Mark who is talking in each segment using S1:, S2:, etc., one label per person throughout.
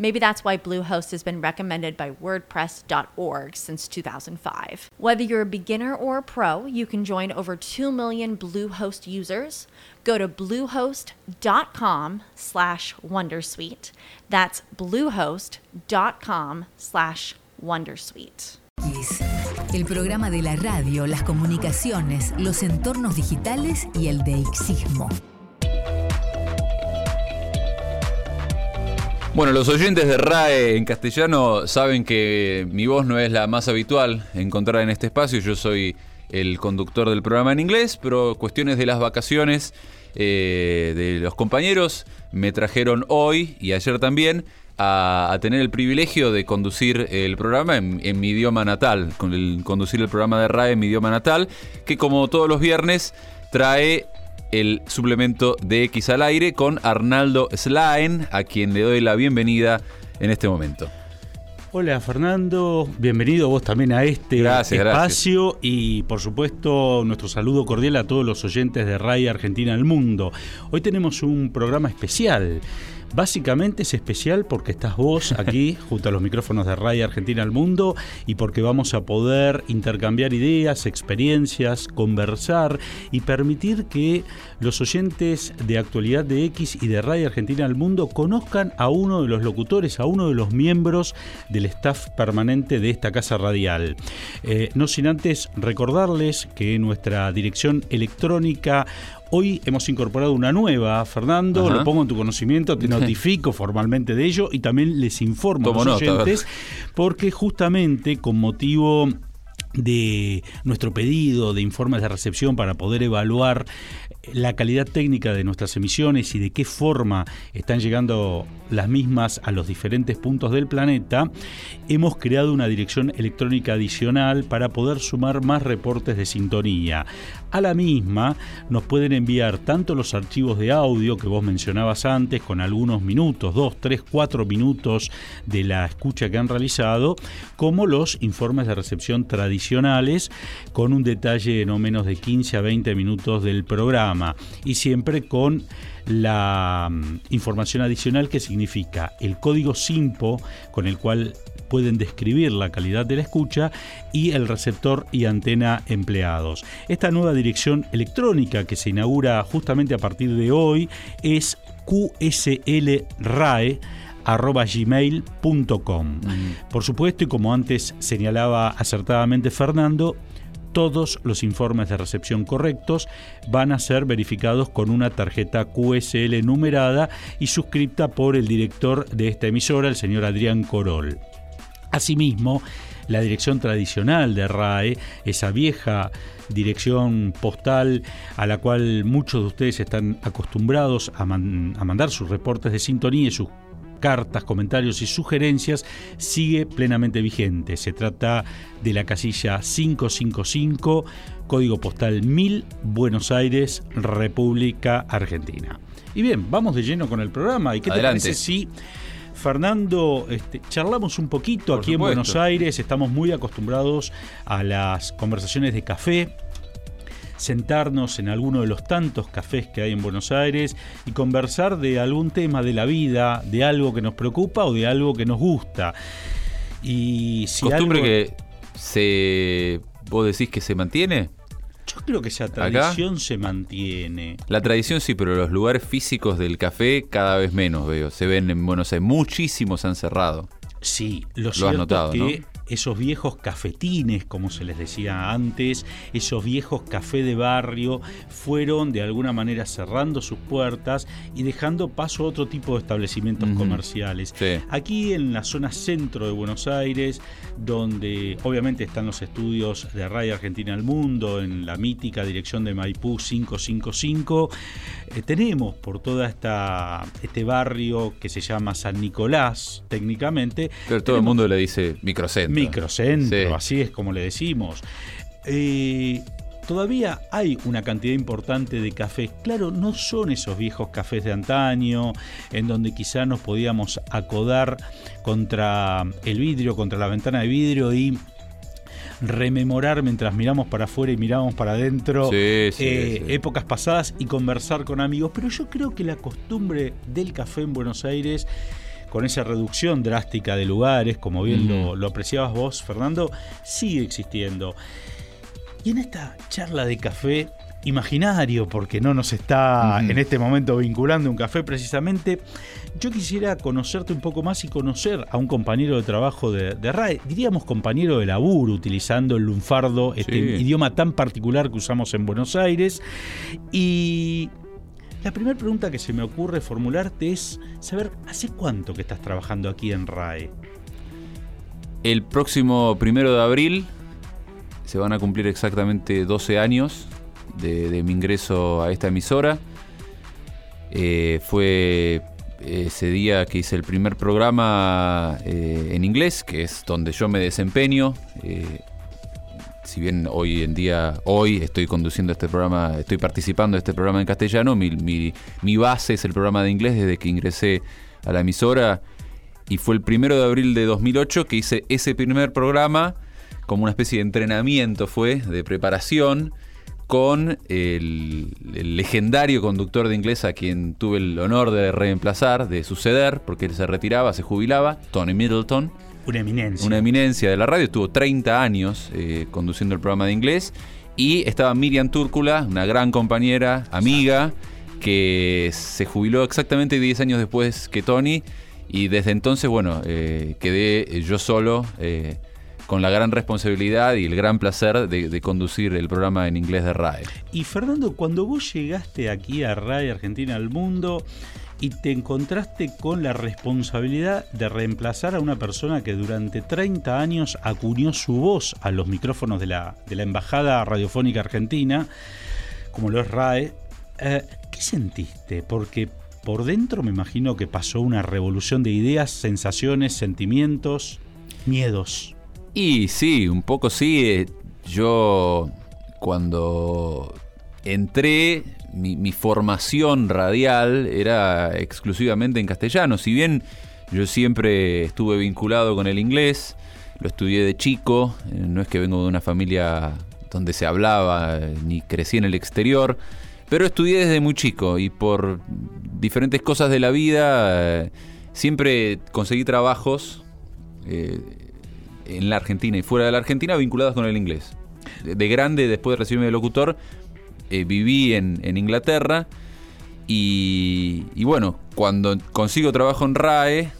S1: Maybe that's why Bluehost has been recommended by WordPress.org since 2005. Whether you're a beginner or a pro, you can join over 2 million Bluehost users. Go to bluehost.com slash Wondersuite. That's bluehost.com slash Wondersuite.
S2: El programa de la radio, las comunicaciones, los entornos digitales y el deixismo.
S3: Bueno, los oyentes de RAE en castellano saben que mi voz no es la más habitual encontrar en este espacio. Yo soy el conductor del programa en inglés, pero cuestiones de las vacaciones eh, de los compañeros me trajeron hoy y ayer también a, tener el privilegio de conducir el programa en, mi idioma natal, con conducir el programa de RAE en mi idioma natal, que como todos los viernes trae el suplemento de X al aire con Arnaldo Slain, a quien le doy la bienvenida en este momento.
S4: Hola Fernando, bienvenido vos también a este espacio y por supuesto nuestro saludo cordial a todos los oyentes de RAI Argentina al Mundo. Hoy tenemos un programa especial. Básicamente es especial porque estás vos aquí junto a los micrófonos de Radio Argentina al Mundo y porque vamos a poder intercambiar ideas, experiencias, conversar y permitir que los oyentes de actualidad de X y de Radio Argentina al Mundo conozcan a uno de los locutores, a uno de los miembros del staff permanente de esta casa radial. Eh, no sin antes recordarles que nuestra dirección electrónica Hoy hemos incorporado una nueva, Fernando, lo pongo en tu conocimiento, te notifico formalmente de ello y también les informo a los oyentes, porque justamente con motivo de nuestro pedido de informes de recepción para poder evaluar la calidad técnica de nuestras emisiones y de qué forma están llegando las mismas a los diferentes puntos del planeta, hemos creado una dirección electrónica adicional para poder sumar más reportes de sintonía. A la misma nos pueden enviar tanto los archivos de audio que vos mencionabas antes, con algunos minutos, dos, tres, cuatro minutos de la escucha que han realizado, como los informes de recepción tradicionales, con un detalle no menos de 15 a 20 minutos del programa, y siempre con la mm, información adicional que significa el código SIMPO con el cual pueden describir la calidad de la escucha y el receptor y antena empleados. Esta nueva dirección electrónica que se inaugura justamente a partir de hoy es qslrae.gmail.com. Por supuesto, y como antes señalaba acertadamente Fernando, todos los informes de recepción correctos van a ser verificados con una tarjeta QSL numerada y suscripta por el director de esta emisora, el señor Adrián Corol. Asimismo, la dirección tradicional de RAE, esa vieja dirección postal a la cual muchos de ustedes están acostumbrados a, mandar sus reportes de sintonía y sus cartas, comentarios y sugerencias sigue plenamente vigente. Se trata de la casilla 555, código postal 1000, Buenos Aires, República Argentina. Y bien, vamos de lleno con el programa. ¿Y qué te parece si Fernando, este, charlamos un poquito aquí en Buenos Aires, estamos muy acostumbrados a las conversaciones de café, sentarnos en alguno de los tantos cafés que hay en Buenos Aires y conversar de algún tema de la vida, de algo que nos preocupa o de algo que nos gusta.
S3: Y si Costumbre que se vos decís que se mantiene.
S4: Yo creo que esa tradición se mantiene.
S3: La tradición sí, pero los lugares físicos del café cada vez menos veo. Se ven en Buenos Aires, muchísimos han cerrado.
S4: Sí, lo, lo has notado, que esos viejos cafetines, como se les decía antes, esos viejos café de barrio, fueron de alguna manera cerrando sus puertas y dejando paso a otro tipo de establecimientos comerciales. Aquí en la zona centro de Buenos Aires, donde obviamente están los estudios de Radio Argentina al Mundo, en la mítica dirección de Maipú 555, eh, tenemos por toda esta este barrio que se llama San Nicolás, técnicamente.
S3: Pero todo el mundo le dice microcentro.
S4: Microcentro, así es como le decimos. Eh, todavía hay una cantidad importante de cafés. Claro, no son esos viejos cafés de antaño, en donde quizá nos podíamos acodar contra el vidrio, contra la ventana de vidrio y rememorar mientras miramos para afuera y miramos para adentro eh, épocas pasadas y conversar con amigos. Pero yo creo que la costumbre del café en Buenos Aires con esa reducción drástica de lugares, como bien lo, apreciabas vos, Fernando, sigue existiendo. Y en esta charla de café imaginario, porque no nos está en este momento vinculando un café precisamente, yo quisiera conocerte un poco más y conocer a un compañero de trabajo de, RAE, diríamos compañero de laburo, utilizando el lunfardo, este idioma tan particular que usamos en Buenos Aires. Y la primera pregunta que se me ocurre formularte es saber, ¿hace cuánto que estás trabajando aquí en RAE?
S3: El próximo primero de abril se van a cumplir exactamente 12 años de, mi ingreso a esta emisora. Eh, fue ese día que hice el primer programa eh, en inglés, que es donde yo me desempeño. Eh, si bien hoy en día, hoy estoy conduciendo este programa, estoy participando de este programa en castellano, mi, base es el programa de inglés desde que ingresé a la emisora y fue el primero de abril de 2008 que hice ese primer programa como una especie de entrenamiento, fue de preparación con el, legendario conductor de inglés a quien tuve el honor de reemplazar, de suceder, porque él se retiraba, se jubilaba, Tony Middleton.
S4: Una eminencia.
S3: Una eminencia de la radio, estuvo 30 años eh, conduciendo el programa de inglés. Y estaba Miriam Túrcula, una gran compañera, amiga, que se jubiló exactamente 10 años después que Tony. Y desde entonces, bueno, eh, quedé yo solo. Eh, con la gran responsabilidad y el gran placer de, conducir el programa en inglés de RAE.
S4: Y Fernando, cuando vos llegaste aquí a RAE Argentina al Mundo y te encontraste con la responsabilidad de reemplazar a una persona que durante 30 años acuñó su voz a los micrófonos de la, de la Embajada Radiofónica Argentina, como lo es RAE, eh, ¿qué sentiste? Porque por dentro me imagino que pasó una revolución de ideas, sensaciones, sentimientos, miedos.
S3: Y sí, un poco sí. Eh, yo cuando entré, mi, formación radial era exclusivamente en castellano. Si bien yo siempre estuve vinculado con el inglés, lo estudié de chico, eh, no es que vengo de una familia donde se hablaba, eh, ni crecí en el exterior, pero estudié desde muy chico y por diferentes cosas de la vida siempre conseguí trabajos en la Argentina y fuera de la Argentina vinculadas con el inglés. De, grande, después de recibirme de locutor, eh, viví en, Inglaterra y, bueno, cuando consigo trabajo en RAE,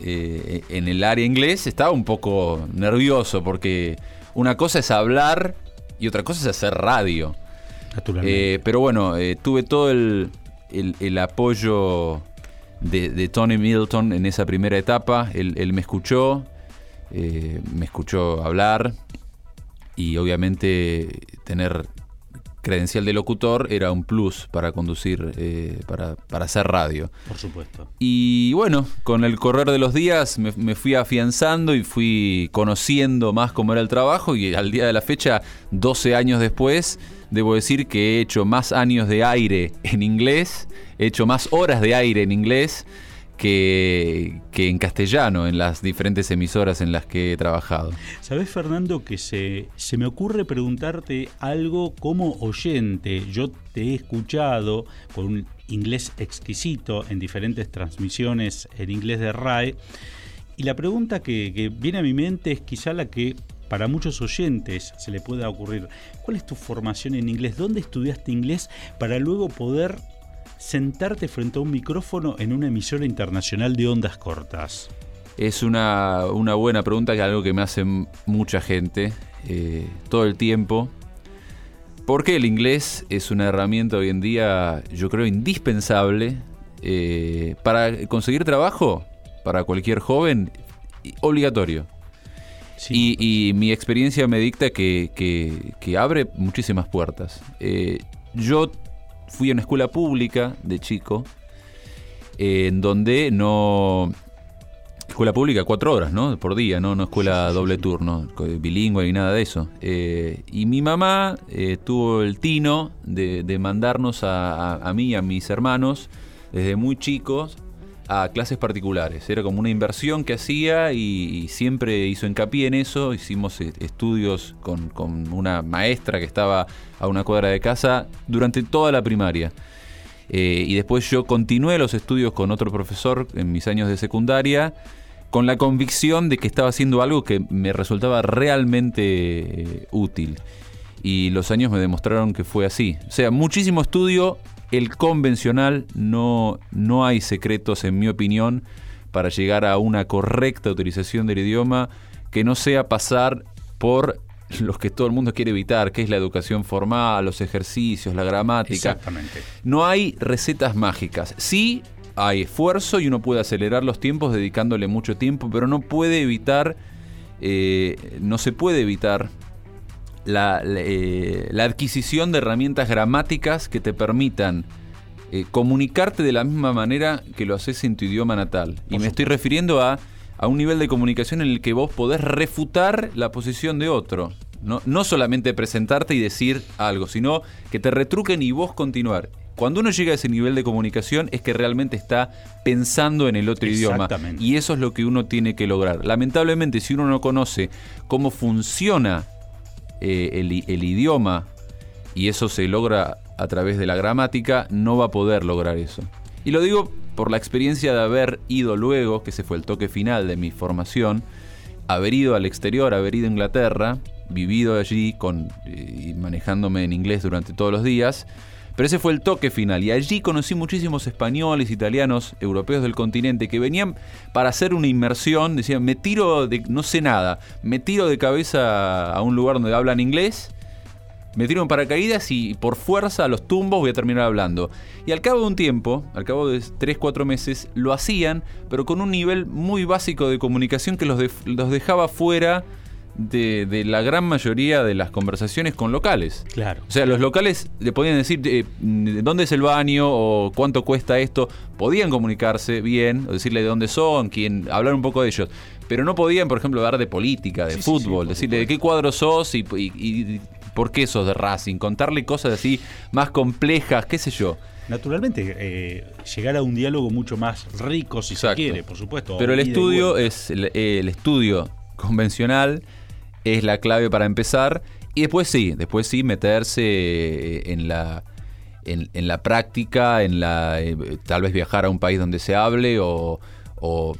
S3: eh, en el área inglés, estaba un poco nervioso porque una cosa es hablar y otra cosa es hacer radio. Eh, pero bueno, tuve todo el, apoyo de, Tony Middleton en esa primera etapa. él me escuchó, eh, me escuchó hablar y obviamente tener credencial de locutor era un plus para conducir, eh, para, hacer radio.
S4: Por supuesto.
S3: Y bueno, con el correr de los días me, me, fui afianzando y fui conociendo más cómo era el trabajo y al día de la fecha, 12 años después, debo decir que he hecho más años de aire en inglés, he hecho más horas de aire en inglés que, en castellano en las diferentes emisoras en las que he trabajado.
S4: Sabes, Fernando, que se, se me ocurre preguntarte algo como oyente. Yo te he escuchado con un inglés exquisito en diferentes transmisiones en inglés de RAE. Y la pregunta que, que viene a mi mente es quizá la que para muchos oyentes se le pueda ocurrir. ¿Cuál es tu formación en inglés? ¿Dónde estudiaste inglés para luego poder sentarte frente a un micrófono en una emisora internacional de ondas cortas?
S3: Es una, buena pregunta, que es algo que me hace mucha gente eh, todo el tiempo. Porque el inglés es una herramienta hoy en día, yo creo, indispensable eh, para conseguir trabajo para cualquier joven, obligatorio. Y, mi experiencia me dicta que, abre muchísimas puertas. Eh, yo fui a una escuela pública de chico, en donde no Escuela pública, cuatro horas, ¿no? Por día, ¿no? No escuela doble turno, bilingüe ni nada de eso. Eh, y mi mamá eh, tuvo el tino de, mandarnos a, mí y a mis hermanos desde muy chicos a clases particulares. Era como una inversión que hacía y, siempre hizo hincapié en eso. Hicimos eh, estudios con, con, una maestra que estaba a una cuadra de casa durante toda la primaria. y después yo continué los estudios con otro profesor en mis años de secundaria con la convicción de que estaba haciendo algo que me resultaba realmente eh, útil. Y los años me demostraron que fue así. O sea, muchísimo estudio, el convencional, no, no hay secretos en mi opinión para llegar a una correcta utilización del idioma que no sea pasar por los que todo el mundo quiere evitar, que es la educación formal, los ejercicios, la gramática.
S4: Exactamente.
S3: No hay recetas mágicas. Sí hay esfuerzo y uno puede acelerar los tiempos dedicándole mucho tiempo, pero no puede evitar, eh, no se puede evitar eh, la, adquisición de herramientas gramáticas que te permitan eh, comunicarte de la misma manera que lo haces en tu idioma natal. y me estoy refiriendo a, a un nivel de comunicación en el que vos podés refutar la posición de otro. No, no solamente presentarte y decir algo, sino que te retruquen y vos continuar. Cuando uno llega a ese nivel de comunicación es que realmente está pensando en el otro idioma. Y eso es lo que uno tiene que lograr. Lamentablemente, si uno no conoce cómo funciona eh, el, idioma, y eso se logra a través de la gramática, no va a poder lograr eso. Y lo digo por la experiencia de haber ido luego, que ese fue el toque final de mi formación, haber ido al exterior, haber ido a Inglaterra, vivido allí con, y manejándome en inglés durante todos los días, pero ese fue el toque final y allí conocí muchísimos españoles, italianos, europeos del continente que venían para hacer una inmersión, decían, me tiro de, no sé nada, me tiro de cabeza a un lugar donde hablan inglés, me tiro en paracaídas y por fuerza a los tumbos voy a terminar hablando. Y al cabo de un tiempo, al cabo de 3-4 meses, lo hacían, pero con un nivel muy básico de comunicación que los, los dejaba fuera de, la gran mayoría de las conversaciones con locales.
S4: Claro.
S3: O sea, los locales le podían decir eh, dónde es el baño o cuánto cuesta esto. Podían comunicarse bien, o decirle de dónde son, quién, hablar un poco de ellos. Pero no podían, por ejemplo, hablar de política, de fútbol, decirle de qué cuadro sos y, por qué sos de Racing, contarle cosas así más complejas, qué sé yo.
S4: Naturalmente, eh, llegar a un diálogo mucho más rico, si se quiere, por supuesto.
S3: Pero el estudio es el, el estudio convencional es la clave para empezar. Y después sí, después sí meterse eh, en la, en, la práctica, en la eh, tal vez viajar a un país donde se hable o,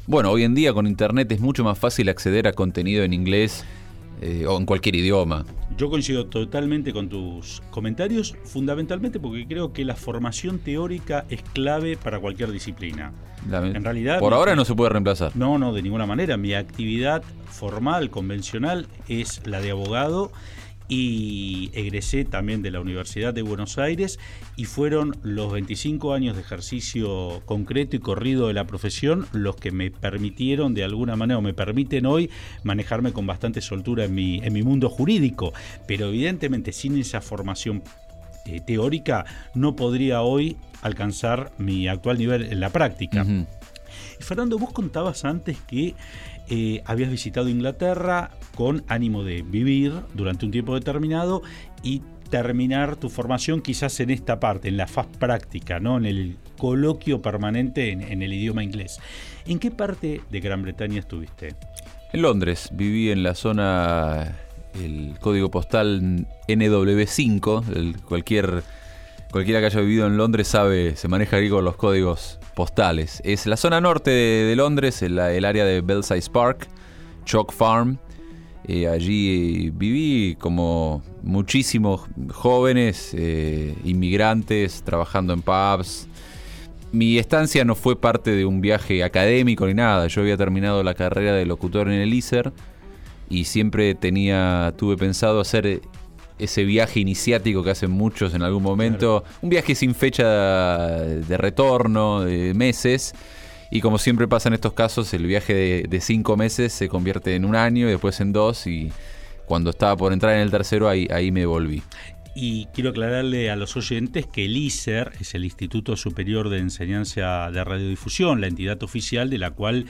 S3: bueno, hoy en día con internet es mucho más fácil acceder a contenido en inglés eh, o en cualquier idioma.
S4: Yo coincido totalmente con tus comentarios, fundamentalmente porque creo que la formación teórica es clave para cualquier disciplina.
S3: en realidad, por ahora no se puede reemplazar.
S4: No, no, de ninguna manera. Mi actividad formal, convencional, es la de abogado y egresé también de la Universidad de Buenos Aires y fueron los 25 años de ejercicio concreto y corrido de la profesión los que me permitieron de alguna manera o me permiten hoy manejarme con bastante soltura en mi, en mi mundo jurídico, pero evidentemente sin esa formación eh, teórica no podría hoy alcanzar mi actual nivel en la práctica. Fernando, vos contabas antes que eh, habías visitado Inglaterra con ánimo de vivir durante un tiempo determinado y terminar tu formación quizás en esta parte, en la faz práctica, ¿no? en el coloquio permanente en, el idioma inglés. ¿En qué parte de Gran Bretaña estuviste?
S3: En Londres, viví en la zona, el código postal NW5, cualquier, cualquiera que haya vivido en Londres sabe, se maneja ahí con los códigos postales. Es la zona norte de, Londres, el, área de Belsize Park, Chalk Farm. Eh, allí viví como muchísimos jóvenes, eh, inmigrantes, trabajando en pubs. mi estancia no fue parte de un viaje académico ni nada. Yo había terminado la carrera de locutor en el ISER y siempre tenía, tuve pensado hacer ese viaje iniciático que hacen muchos en algún momento. Un viaje sin fecha de retorno, de meses. Y como siempre pasa en estos casos, el viaje de, cinco meses se convierte en un año y después en dos. Y cuando estaba por entrar en el tercero, ahí, ahí me volví.
S4: Y quiero aclararle a los oyentes que el ISER es el Instituto Superior de Enseñanza de Radiodifusión, la entidad oficial de la cual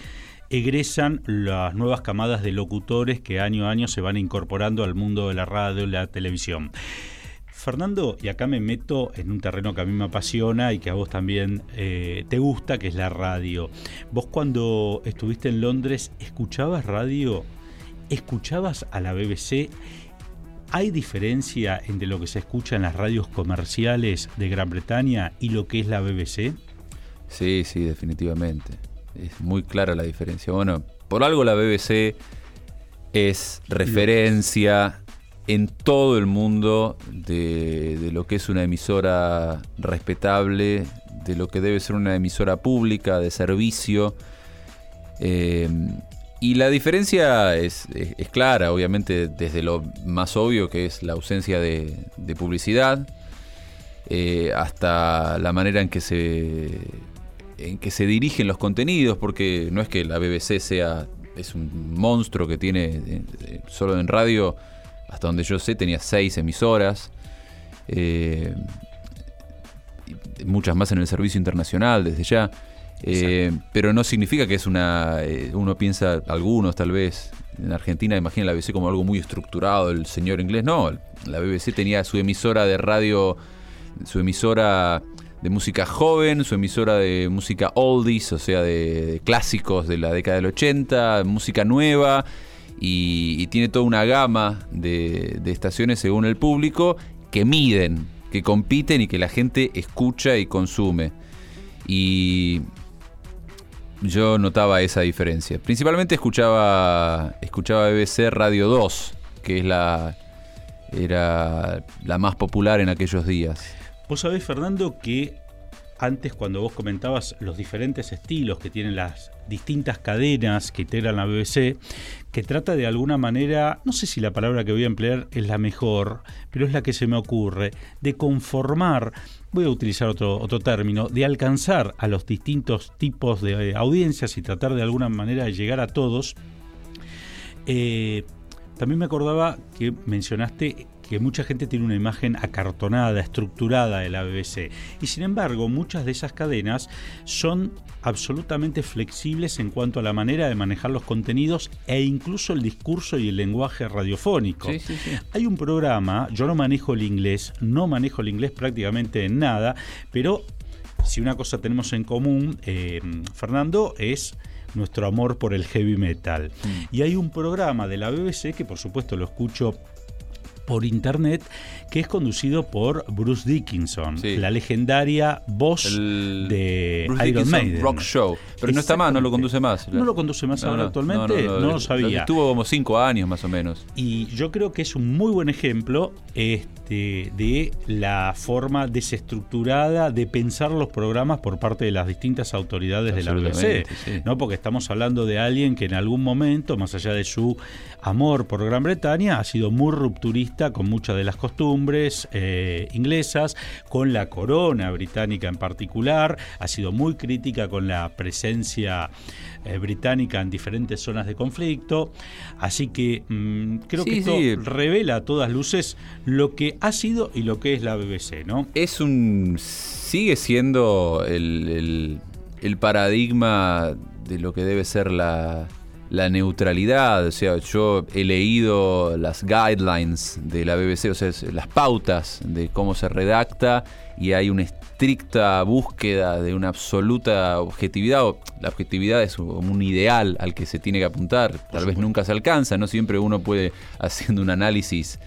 S4: egresan las nuevas camadas de locutores que año a año se van incorporando al mundo de la radio y la televisión. Fernando, y acá me meto en un terreno que a mí me apasiona y que a vos también eh, te gusta, que es la radio. Vos cuando estuviste en Londres, ¿escuchabas radio? ¿Escuchabas a la BBC? ¿Hay diferencia entre lo que se escucha en las radios comerciales de Gran Bretaña y lo que es la BBC?
S3: Sí, sí, definitivamente. Es muy clara la diferencia. Bueno, por algo la BBC es referencia en todo el mundo de, lo que es una emisora respetable, de lo que debe ser una emisora pública, de servicio. Eh, y la diferencia es, clara, obviamente, desde lo más obvio que es la ausencia de, publicidad, eh, hasta la manera en que se en que se dirigen los contenidos, porque no es que la BBC sea es un monstruo que tiene eh, eh, solo en radio, hasta donde yo sé, tenía seis emisoras. muchas más en el servicio internacional desde ya. Eh, pero no significa que es una. Eh, uno piensa, algunos tal vez, en Argentina imagina la BBC como algo muy estructurado, el señor inglés. No, la BBC tenía su emisora de radio, su emisora de música joven, su emisora de música oldies, o sea, de, clásicos de la década del 80, música nueva, y, tiene toda una gama de, estaciones según el público que miden, que compiten y que la gente escucha y consume. Y yo notaba esa diferencia. Principalmente escuchaba, escuchaba BBC Radio 2, que es la, era la más popular en aquellos días.
S4: Vos sabés, Fernando, que antes cuando vos comentabas los diferentes estilos que tienen las distintas cadenas que integran la BBC, que trata de alguna manera, no sé si la palabra que voy a emplear es la mejor, pero es la que se me ocurre, de conformar, voy a utilizar otro, otro término, de alcanzar a los distintos tipos de audiencias y tratar de alguna manera de llegar a todos. Eh, también me acordaba que mencionaste que mucha gente tiene una imagen acartonada, estructurada de la BBC. Y sin embargo, muchas de esas cadenas son absolutamente flexibles en cuanto a la manera de manejar los contenidos e incluso el discurso y el lenguaje radiofónico. Hay un programa, yo no manejo el inglés, no manejo el inglés prácticamente en nada, pero si una cosa tenemos en común, eh, Fernando, es nuestro amor por el heavy metal. Mm. Y hay un programa de la BBC que por supuesto lo escucho por internet, que es conducido por Bruce Dickinson, la legendaria voz de
S3: Bruce Iron Maiden. Rock Show. Pero no está más, no lo conduce más.
S4: No lo conduce más ahora actualmente, no, lo sabía.
S3: Estuvo como cinco años más o menos.
S4: Y yo creo que es un muy buen ejemplo este, de la forma desestructurada de pensar los programas por parte de las distintas autoridades de la BBC. ¿no? Porque estamos hablando de alguien que en algún momento, más allá de su amor por Gran Bretaña, ha sido muy rupturista con muchas de las costumbres eh, inglesas, con la corona británica en particular, ha sido muy crítica con la presencia eh, británica en diferentes zonas de conflicto, así que mm, creo que esto revela a todas luces lo que ha sido y lo que es la BBC, ¿no?
S3: Es un... sigue siendo el paradigma de lo que debe ser la la neutralidad, o sea, yo he leído las guidelines de la BBC, o sea, las pautas de cómo se redacta y hay una estricta búsqueda de una absoluta objetividad, la objetividad es un ideal al que se tiene que apuntar, tal vez nunca se alcanza, no siempre uno puede, haciendo un análisis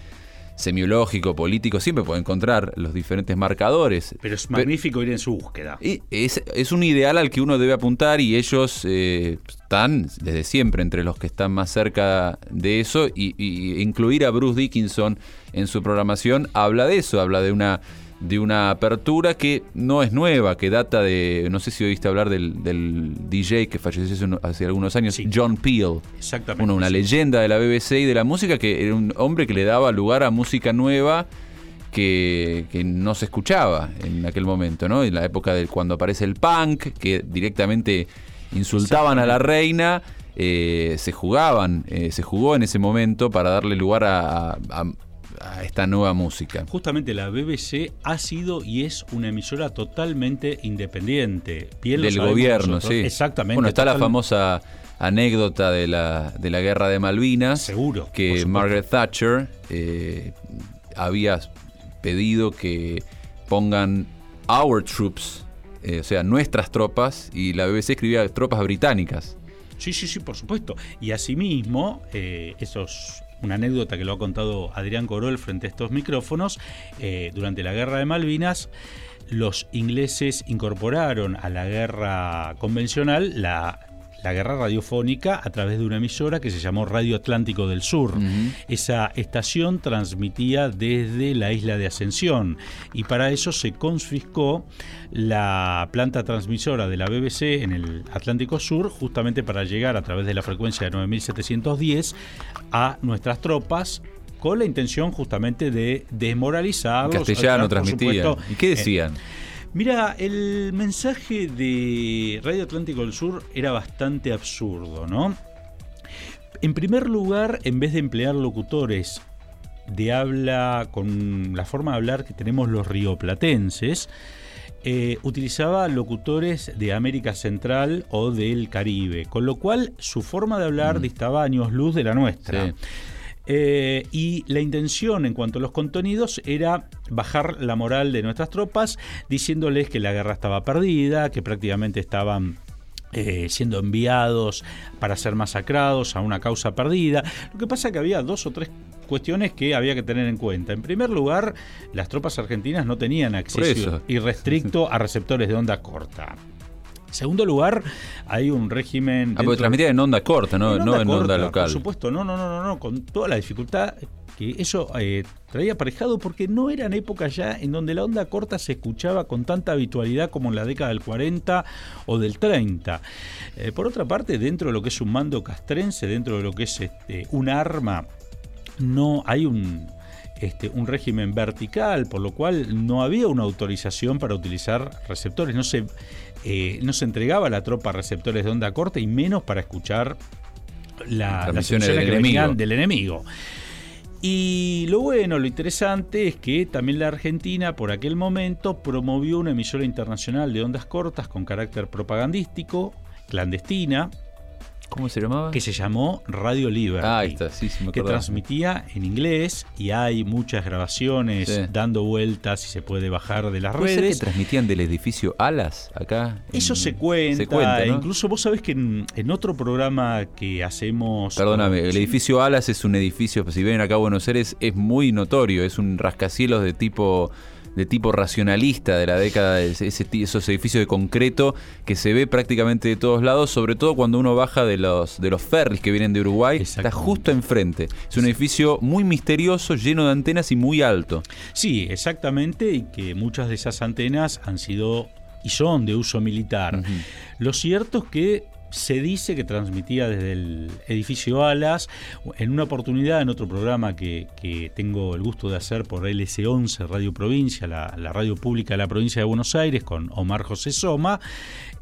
S3: semiológico, político, siempre puede encontrar los diferentes marcadores.
S4: Pero es magnífico ir en su búsqueda.
S3: Y es, un ideal al que uno debe apuntar y ellos eh, están desde siempre entre los que están más cerca de eso y, incluir a Bruce Dickinson en su programación habla de eso, habla de una de una apertura que no es nueva, que data de, no sé si oíste hablar del, DJ que falleció hace algunos años, John Peel.
S4: Exactamente.
S3: una leyenda de la BBC y de la música, que era un hombre que le daba lugar a música nueva que, no se escuchaba en aquel momento, ¿no? En la época de cuando aparece el punk, que directamente insultaban a la reina. Eh, se jugaban, eh, se jugó en ese momento para darle lugar a esta nueva música.
S4: Justamente la BBC ha sido y es una emisora totalmente independiente.
S3: Del gobierno, sí.
S4: Exactamente.
S3: Bueno, está la famosa anécdota de la, de la guerra de Malvinas.
S4: Seguro.
S3: Que Margaret Thatcher eh, había pedido que pongan our troops, eh, o sea, nuestras tropas, y la BBC escribía tropas británicas.
S4: Sí, sí, sí, por supuesto. Y asimismo, eh, esos una anécdota que lo ha contado Adrián Corol frente a estos micrófonos, eh, durante la guerra de Malvinas, los ingleses incorporaron a la guerra convencional la la guerra radiofónica a través de una emisora que se llamó Radio Atlántico del Sur. Esa estación transmitía desde la isla de Ascensión y para eso se confiscó la planta transmisora de la BBC en el Atlántico Sur justamente para llegar a través de la frecuencia de 9710 a nuestras tropas con la intención justamente de desmoralizarlos.
S3: Castellano transmitía. ¿Y qué decían?
S4: Mira, el mensaje de Radio Atlántico del Sur era bastante absurdo, ¿no? En primer lugar, en vez de emplear locutores de habla con la forma de hablar que tenemos los rioplatenses, eh, utilizaba locutores de América Central o del Caribe, con lo cual su forma de hablar mm. distaba años luz de la nuestra. Eh, y la intención en cuanto a los contenidos era bajar la moral de nuestras tropas, diciéndoles que la guerra estaba perdida, que prácticamente estaban eh, siendo enviados para ser masacrados a una causa perdida. Lo que pasa es que había dos o tres cuestiones que había que tener en cuenta. En primer lugar, las tropas argentinas no tenían acceso irrestricto a receptores de onda corta. En segundo lugar, hay un régimen.
S3: Ah, porque transmitía en onda corta, no en onda, local.
S4: Por supuesto, no, no, no, no, con toda la dificultad que eso eh, traía aparejado, porque no eran épocas ya en donde la onda corta se escuchaba con tanta habitualidad como en la década del 40 o del 30. Eh, por otra parte, dentro de lo que es un mando castrense, dentro de lo que es este, un arma, no hay un este, un régimen vertical, por lo cual no había una autorización para utilizar receptores. No se, eh, no se entregaba a la tropa receptores de onda corta y menos para escuchar la, las del, enemigo. del enemigo. Y lo bueno, lo interesante es que también la Argentina por aquel momento promovió una emisora internacional de ondas cortas con carácter propagandístico, clandestina,
S3: ¿Cómo se llamaba?
S4: Que se llamó Radio Liberty.
S3: Ah, ahí está, sí, sí me
S4: Que transmitía en inglés y hay muchas grabaciones dando vueltas y se puede bajar de las redes. Ser
S3: que transmitían del edificio Alas acá?
S4: Eso se cuenta. Incluso vos sabés que en, otro programa que hacemos.
S3: Perdóname, el edificio Alas es un edificio, si ven acá Buenos Aires, es muy notorio. Es un rascacielos de tipo de tipo racionalista de la década, de ese, esos edificios de concreto que se ve prácticamente de todos lados, sobre todo cuando uno baja de los, de los ferries que vienen de Uruguay, está justo enfrente. Es un edificio muy misterioso, lleno de antenas y muy alto.
S4: Sí, exactamente, y que muchas de esas antenas han sido y son de uso militar. Lo cierto es que se dice que transmitía desde el edificio Alas. En una oportunidad, en otro programa que, tengo el gusto de hacer por LS11 Radio Provincia, la, radio pública de la provincia de Buenos Aires, con Omar José Soma,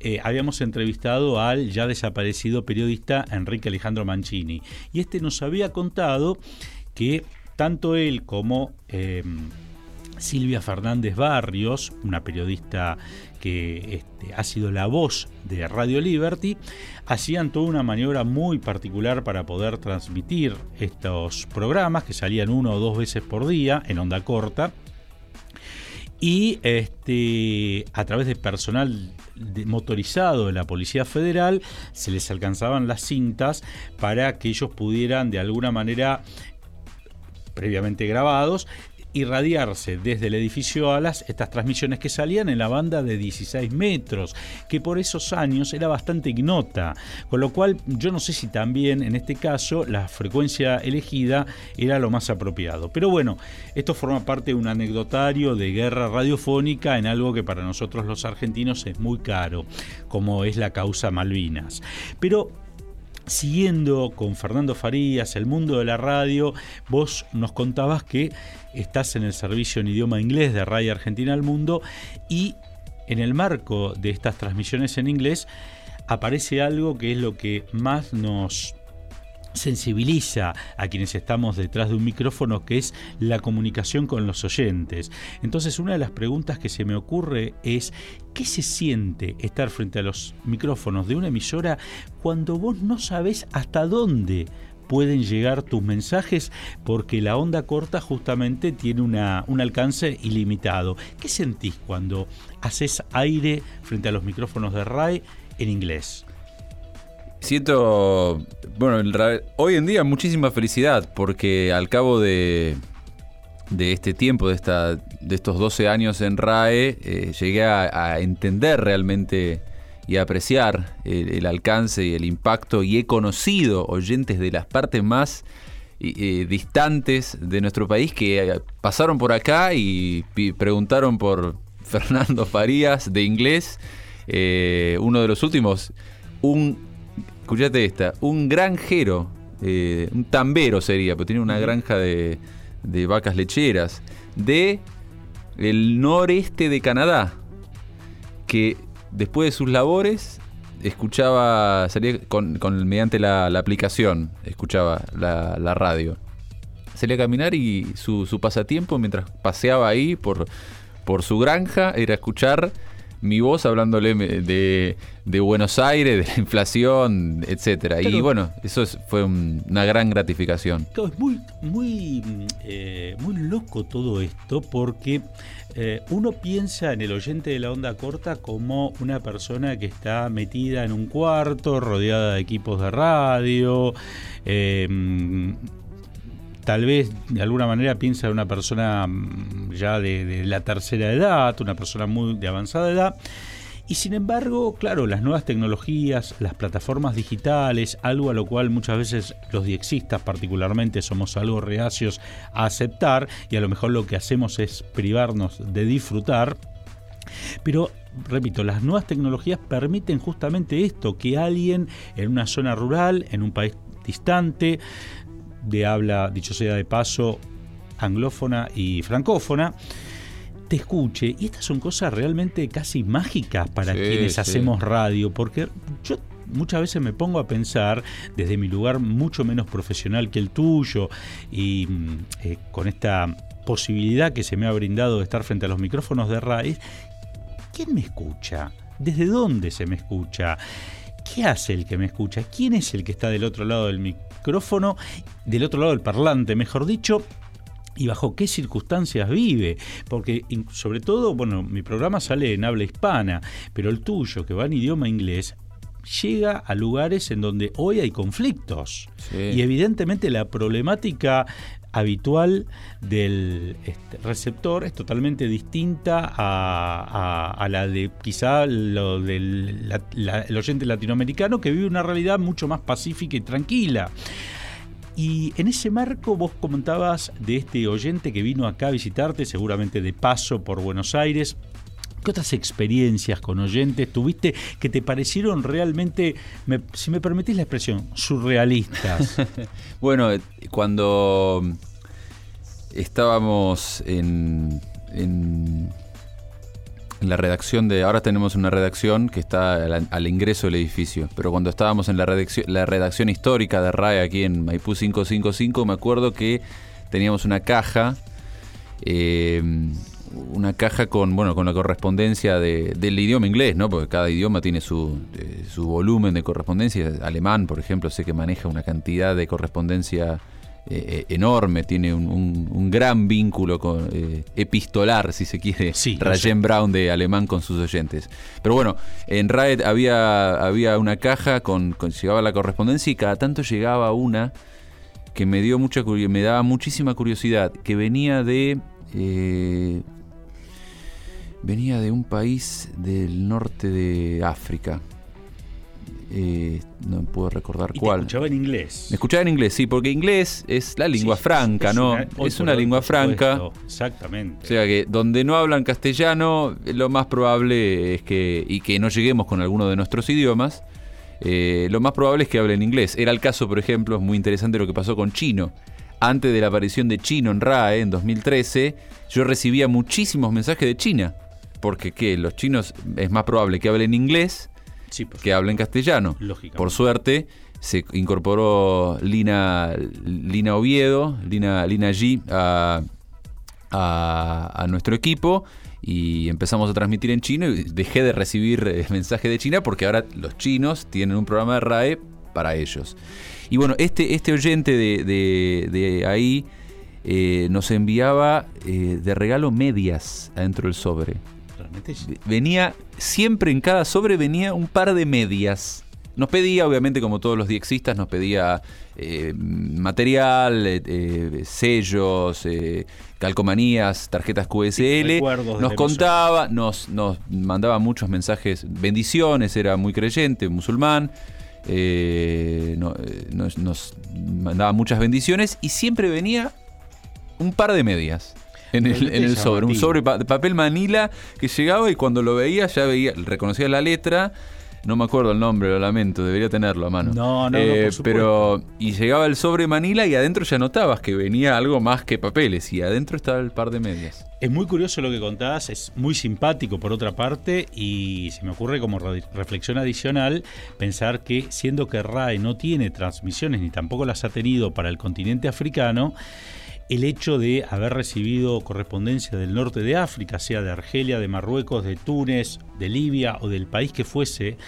S4: eh, habíamos entrevistado al ya desaparecido periodista Enrique Alejandro Mancini. Y este nos había contado que tanto él como... Eh, Silvia Fernández Barrios, una periodista que este, ha sido la voz de Radio Liberty, hacían toda una maniobra muy particular para poder transmitir estos programas que salían uno o dos veces por día en onda corta. Y este, a través de personal motorizado de la Policía Federal se les alcanzaban las cintas para que ellos pudieran de alguna manera previamente grabados, irradiarse desde el edificio Alas estas transmisiones que salían en la banda de 16 metros, que por esos años era bastante ignota, con lo cual yo no sé si también en este caso la frecuencia elegida era lo más apropiado. Pero bueno, esto forma parte de un anecdotario de guerra radiofónica en algo que para nosotros los argentinos es muy caro, como es la causa Malvinas. Pero siguiendo con Fernando Farías, el mundo de la radio, vos nos contabas que estás en el servicio en idioma inglés de Radio Argentina al Mundo y en el marco de estas transmisiones en inglés aparece algo que es lo que más nos sensibiliza a quienes estamos detrás de un micrófono, que es la comunicación con los oyentes. Entonces, una de las preguntas que se me ocurre es, ¿qué se siente estar frente a los micrófonos de una emisora cuando vos no sabés hasta dónde pueden llegar tus mensajes porque la onda corta justamente tiene una, un alcance ilimitado. ¿Qué sentís cuando haces aire frente a los micrófonos de RAE en inglés?
S3: Siento, bueno, hoy en día muchísima felicidad porque al cabo de, de este tiempo, de, esta, de estos 12 años en RAE, eh, llegué a, entender realmente y a apreciar el, alcance y el impacto y he conocido oyentes de las partes más eh, distantes de nuestro país que eh, pasaron por acá y preguntaron por Fernando Farías de inglés, uno de los últimos, un escuchate esta, un granjero, eh, un tambero sería, pero tiene una granja de, vacas lecheras, de el noreste de Canadá, que después de sus labores escuchaba, salía con, mediante la, aplicación, escuchaba la, radio. Salía a caminar y su, su, pasatiempo mientras paseaba ahí por, por su granja era escuchar mi voz hablándole de, Buenos Aires, de la inflación, etcétera. y bueno, eso fue una gran gratificación.
S4: es muy, muy, eh, muy loco todo esto porque eh, uno piensa en el oyente de la onda corta como una persona que está metida en un cuarto, rodeada de equipos de radio. Eh, tal vez de alguna manera piensa en una persona mm, ya de, la tercera edad, una persona muy de avanzada edad. Y sin embargo, claro, las nuevas tecnologías, las plataformas digitales, algo a lo cual muchas veces los diexistas particularmente somos algo reacios a aceptar y a lo mejor lo que hacemos es privarnos de disfrutar. Pero, repito, las nuevas tecnologías permiten justamente esto, que alguien en una zona rural, en un país distante, de habla, dicho sea de paso, anglófona y francófona, te escuche. Y estas son cosas realmente casi mágicas para quienes hacemos radio, porque yo muchas veces me pongo a pensar desde mi lugar mucho menos profesional que el tuyo y mm, eh, con esta posibilidad que se me ha brindado de estar frente a los micrófonos de radio, ¿quién me escucha? ¿Desde dónde se me escucha? ¿Qué hace el que me escucha? ¿Quién es el que está del otro lado del micrófono? del otro lado del parlante, mejor dicho, y bajo qué circunstancias vive. Porque sobre todo, bueno, mi programa sale en habla hispana, pero el tuyo, que va en idioma inglés, llega a lugares en donde hoy hay conflictos. Y evidentemente la problemática habitual del este, receptor es totalmente distinta a, la de quizá lo del el oyente latinoamericano que vive una realidad mucho más pacífica y tranquila. Y en ese marco vos comentabas de este oyente que vino acá a visitarte, seguramente de paso por Buenos Aires, ¿Qué otras experiencias con oyentes tuviste que te parecieron realmente, si me permitís la expresión, surrealistas?
S3: bueno, cuando estábamos en, en, la redacción de... Ahora tenemos una redacción que está al, ingreso del edificio, pero cuando estábamos en la redacción, la redacción histórica de RAE aquí en Maipú 555, me acuerdo que teníamos una caja... Eh, una caja con bueno con la correspondencia del idioma inglés, ¿no? Porque cada idioma tiene su, eh, su volumen de correspondencia. Alemán, por ejemplo, sé que maneja una cantidad de correspondencia eh, eh, enorme, tiene un, gran vínculo con, epistolar, si se quiere, sí, Rayen Brown de alemán con sus oyentes. Pero bueno, en Raed había, había una caja con, con, llegaba la correspondencia y cada tanto llegaba una que me dio mucha me daba muchísima curiosidad, que venía de eh, venía de un país del norte de África. Eh, no puedo recordar cuál.
S4: escuchaba en inglés.
S3: Me escuchaba en inglés, sí, porque inglés es la lengua franca, ¿no? es una lengua franca.
S4: Exactamente.
S3: O sea que donde no hablan castellano, lo más probable es que, y que no lleguemos con alguno de nuestros idiomas, eh, lo más probable es que hablen inglés. Era el caso, por ejemplo, es muy interesante lo que pasó con chino. Antes de la aparición de chino en RAE en 2013, yo recibía muchísimos mensajes de China. Porque ¿qué? los chinos es más probable que hablen inglés que hablen castellano. Por suerte, se incorporó Lina, Lina Oviedo, Lina, Lina G a, a, nuestro equipo y empezamos a transmitir en chino y dejé de recibir eh, mensajes de China porque ahora los chinos tienen un programa de RAE para ellos. Y bueno, este, este oyente de, ahí eh, nos enviaba eh, de regalo medias adentro del sobre. Venía, siempre en cada sobre venía un par de medias. Nos pedía, obviamente, como todos los diexistas, nos pedía eh, material, eh, eh, sellos, calcomanías, tarjetas QSL. nos contaba, nos, nos mandaba muchos mensajes, bendiciones, era muy creyente, musulmán. nos, nos mandaba muchas bendiciones y siempre venía un par de medias en el, sobre, un sobre de papel manila que llegaba y cuando lo veía ya veía, reconocía la letra. No me acuerdo el nombre, lo lamento, debería tenerlo a mano.
S4: No, no, eh,
S3: Pero, y llegaba el sobre Manila y adentro ya notabas que venía algo más que papeles y adentro estaba el par de medias.
S4: Es muy curioso lo que contás, es muy simpático por otra parte y se me ocurre como reflexión adicional pensar que siendo que RAE no tiene transmisiones ni tampoco las ha tenido para el continente africano, el hecho de haber recibido correspondencia del norte de África, sea de Argelia, de Marruecos, de Túnez, de Libia o del país que fuese,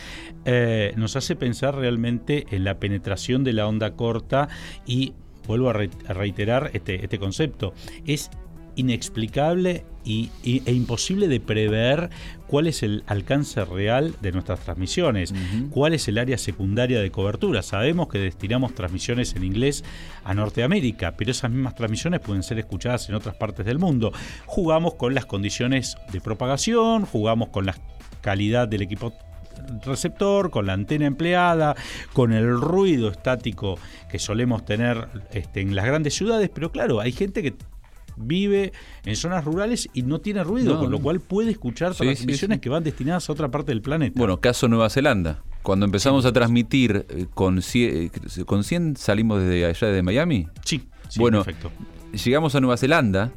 S4: eh, nos hace pensar realmente en la penetración de la onda corta y vuelvo a, reiterar este, este concepto, es inexplicable y, e imposible de prever cuál es el alcance real de nuestras transmisiones, cuál es el área secundaria de cobertura. Sabemos que destinamos transmisiones en inglés a Norteamérica, pero esas mismas transmisiones pueden ser escuchadas en otras partes del mundo. Jugamos con las condiciones de propagación, jugamos con la calidad del equipo receptor, con la antena empleada, con el ruido estático que solemos tener este, en las grandes ciudades, pero claro, hay gente que vive en zonas rurales y no tiene ruido, con lo cual puede escuchar transmisiones que van destinadas a otra parte del planeta.
S3: Bueno, caso Nueva Zelanda. Cuando empezamos a transmitir eh, con 100, eh, con 100 salimos desde allá de Miami.
S4: Sí,
S3: bueno, llegamos a Nueva Zelanda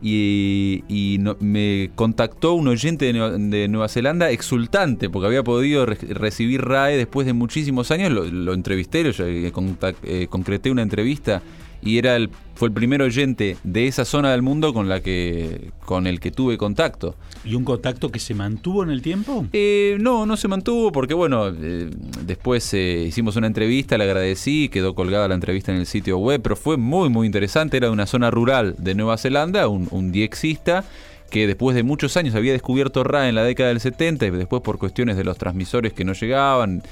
S3: y, me contactó un oyente de Nueva, Zelanda exultante porque había podido recibir RAE después de muchísimos años. Lo, entrevisté, lo, eh, concreté una entrevista y era el, fue el primer oyente de esa zona del mundo con la que con el que tuve contacto.
S4: ¿Y un contacto que se mantuvo en el tiempo?
S3: Eh, no, no se mantuvo porque bueno, eh, después eh, hicimos una entrevista, le agradecí, quedó colgada la entrevista en el sitio web, pero fue muy muy interesante, era de una zona rural de Nueva Zelanda, un, un diexista que después de muchos años había descubierto RA en la década del 70 y después por cuestiones de los transmisores que no llegaban,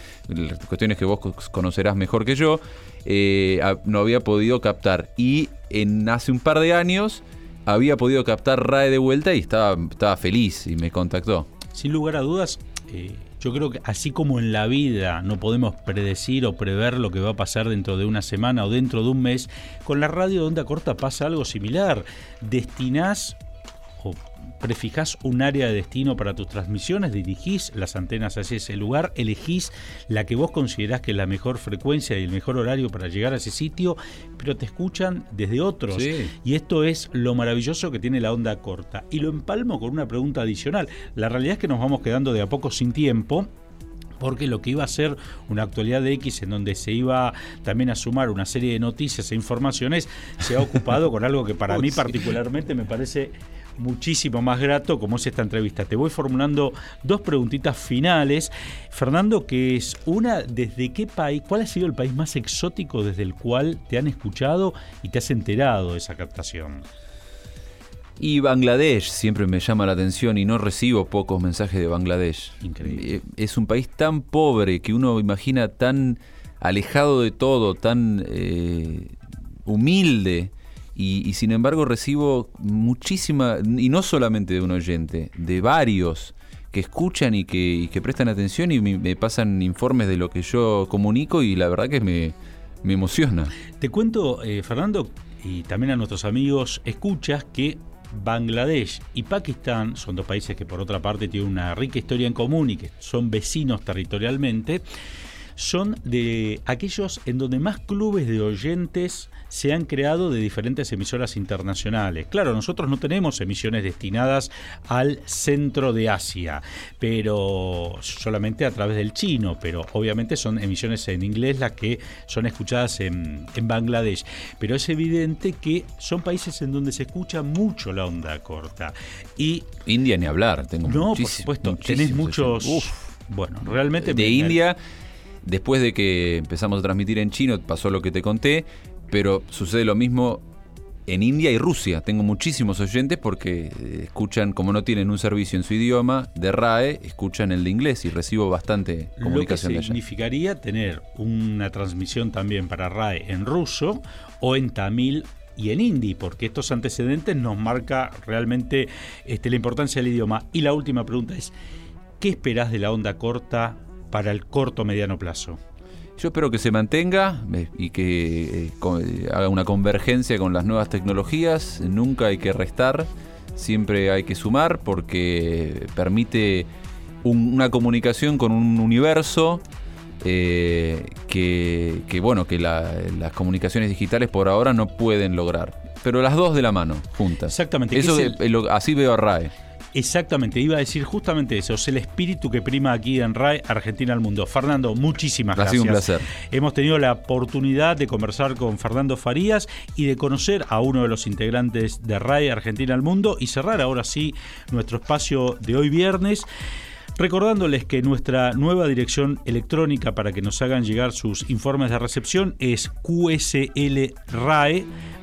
S3: cuestiones que vos conocerás mejor que yo, eh, no había podido captar. Y en hace un par de años había podido captar RAE de vuelta y estaba, estaba feliz y me contactó.
S4: Sin lugar a dudas, eh, yo creo que así como en la vida no podemos predecir o prever lo que va a pasar dentro de una semana o dentro de un mes, con la radio de onda corta pasa algo similar. Destinás prefijás un área de destino para tus transmisiones, dirigís las antenas hacia ese lugar, elegís la que vos considerás que es la mejor frecuencia y el mejor horario para llegar a ese sitio, pero te escuchan desde otros. Y esto es lo maravilloso que tiene la onda corta. Y lo empalmo con una pregunta adicional. La realidad es que nos vamos quedando de a poco sin tiempo porque lo que iba a ser una actualidad de X en donde se iba también a sumar una serie de noticias e informaciones, se ha ocupado con algo que para mí particularmente me parece muchísimo más grato como es esta entrevista. Te voy formulando dos preguntitas finales. Fernando, que es una, ¿desde qué país, cuál ha sido el país más exótico desde el cual te han escuchado y te has enterado de esa captación?
S3: Y Bangladesh siempre me llama la atención y no recibo pocos mensajes de Bangladesh.
S4: Increíble. Eh,
S3: es un país tan pobre que uno imagina tan alejado de todo, tan eh, humilde Y, sin embargo recibo muchísima, y no solamente de un oyente, de varios que escuchan y que, prestan atención y me, pasan informes de lo que yo comunico y la verdad que me, emociona.
S4: Te cuento, eh, Fernando, y también a nuestros amigos escuchas que Bangladesh y Pakistán son dos países que por otra parte tienen una rica historia en común y que son vecinos territorialmente son de aquellos en donde más clubes de oyentes se han creado de diferentes emisoras internacionales. Claro, nosotros no tenemos emisiones destinadas al centro de Asia, pero solamente a través del chino, pero obviamente son emisiones en inglés las que son escuchadas en, Bangladesh. Pero es evidente que son países en donde se escucha mucho la onda corta. Y
S3: India ni hablar, tengo
S4: No, por supuesto, tenés muchos... bueno, realmente...
S3: De India Después de que empezamos a transmitir en chino, pasó lo que te conté, pero sucede lo mismo en India y Rusia. Tengo muchísimos oyentes porque eh, escuchan, como no tienen un servicio en su idioma de RAE, escuchan el de inglés y recibo bastante comunicación
S4: lo que significaría tener una transmisión también para RAE en ruso o en tamil y en hindi, porque estos antecedentes nos marca realmente este, la importancia del idioma. Y la última pregunta es, ¿qué esperás de la onda corta para el corto mediano plazo?
S3: Yo espero que se mantenga eh, y que eh, haga una convergencia con las nuevas tecnologías. Nunca hay que restar, siempre hay que sumar porque permite una comunicación con un universo eh, que, bueno, que las comunicaciones digitales por ahora no pueden lograr. Pero las dos de la mano, juntas.
S4: Exactamente.
S3: Eso, así veo a RAE.
S4: Exactamente, iba a decir justamente eso, es el espíritu que prima aquí en RAE Argentina al Mundo. Fernando, muchísimas gracias.
S3: Ha sido un placer.
S4: Hemos tenido la oportunidad de conversar con Fernando Farías y de conocer a uno de los integrantes de RAE Argentina al Mundo y cerrar ahora sí nuestro espacio de hoy viernes. Recordándoles que nuestra nueva dirección electrónica para que nos hagan llegar sus informes de recepción es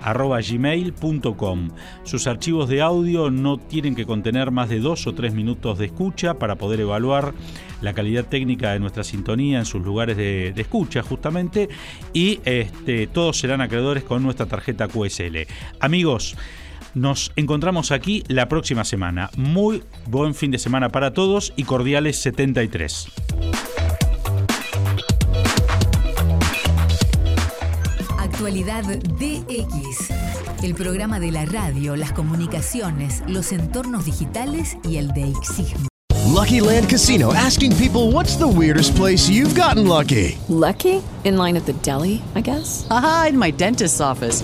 S4: qslrae.gmail.com. Sus archivos de audio no tienen que contener más de dos o tres minutos de escucha para poder evaluar la calidad técnica de nuestra sintonía en sus lugares de, escucha justamente y este, todos serán acreedores con nuestra tarjeta QSL. Amigos, nos encontramos aquí la próxima semana. Muy buen fin de semana para todos y cordiales 73.
S2: Actualidad DX. El programa de la radio, las comunicaciones, los entornos digitales y el DXismo.
S5: Lucky Land Casino asking people what's the weirdest place you've gotten lucky.
S6: Lucky? In line at the deli, I guess.
S7: Aha, in my dentist's office.